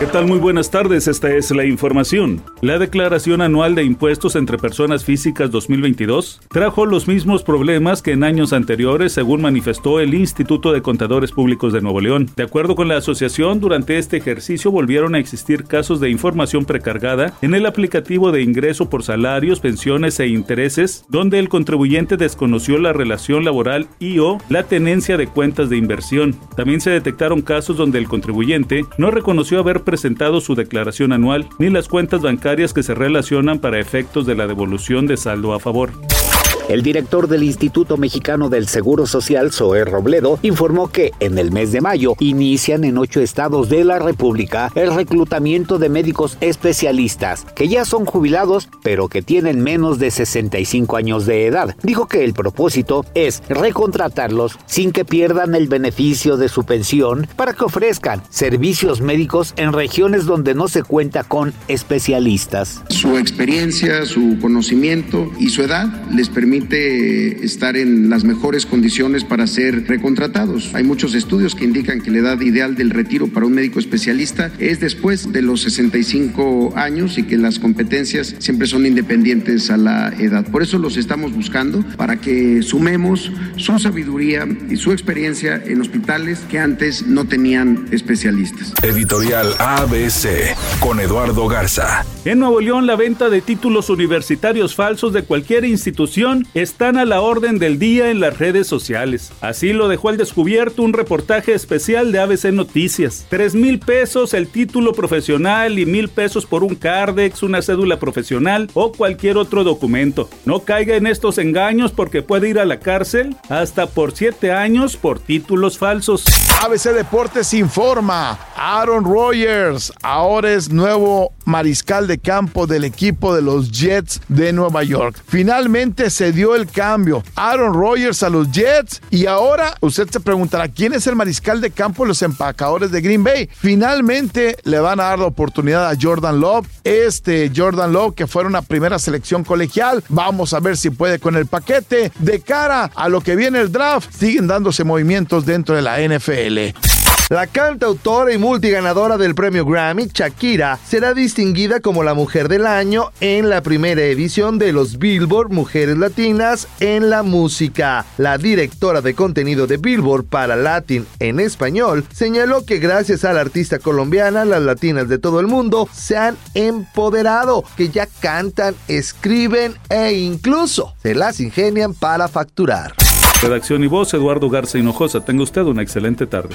¿Qué tal? Muy buenas tardes, esta es la información. La declaración anual de impuestos entre personas físicas 2022 trajo los mismos problemas que en años anteriores, según manifestó el Instituto de Contadores Públicos de Nuevo León. De acuerdo con la asociación, durante este ejercicio volvieron a existir casos de información precargada en el aplicativo de ingreso por salarios, pensiones e intereses, donde el contribuyente desconoció la relación laboral y o la tenencia de cuentas de inversión. También se detectaron casos donde el contribuyente no reconoció haber presentado su declaración anual ni las cuentas bancarias que se relacionan para efectos de la devolución de saldo a favor. El director del Instituto Mexicano del Seguro Social, Zoé Robledo, informó que en el mes de mayo inician en ocho estados de la República el reclutamiento de médicos especialistas que ya son jubilados pero que tienen menos de 65 años de edad. Dijo que el propósito es recontratarlos sin que pierdan el beneficio de su pensión para que ofrezcan servicios médicos en regiones donde no se cuenta con especialistas. Su experiencia, su conocimiento y su edad les permite permite estar en las mejores condiciones para ser recontratados. Hay muchos estudios que indican que la edad ideal del retiro para un médico especialista es después de los 65 años y que las competencias siempre son independientes a la edad. Por eso los estamos buscando para que sumemos su sabiduría y su experiencia en hospitales que antes no tenían especialistas. Editorial ABC con Eduardo Garza. En Nuevo León, la venta de títulos universitarios falsos de cualquier institución están a la orden del día en las redes sociales. Así lo dejó al descubierto un reportaje especial de ABC Noticias. Tres mil pesos el título profesional y mil pesos por un CARDEX, una cédula profesional o cualquier otro documento. No caiga en estos engaños porque puede ir a la cárcel hasta por siete años por títulos falsos. ABC Deportes informa. Aaron Rodgers ahora es nuevo mariscal de campo del equipo de los Jets de Nueva York. Finalmente se dio el cambio. Aaron Rodgers a los Jets y ahora usted se preguntará quién es el mariscal de campo de los empacadores de Green Bay. Finalmente le van a dar la oportunidad a Jordan Love. Este Jordan Love que fue una primera selección colegial. Vamos a ver si puede con el paquete. De cara a lo que viene el draft, siguen dándose movimientos dentro de la NFL. La cantautora y multiganadora del premio Grammy, Shakira, será distinguida como la Mujer del Año en la primera edición de los Billboard Mujeres Latinas en la Música. La directora de contenido de Billboard para Latin en español señaló que gracias a la artista colombiana, las latinas de todo el mundo se han empoderado, que ya cantan, escriben e incluso se las ingenian para facturar. Redacción y voz, Eduardo Garza Hinojosa. Tenga usted una excelente tarde.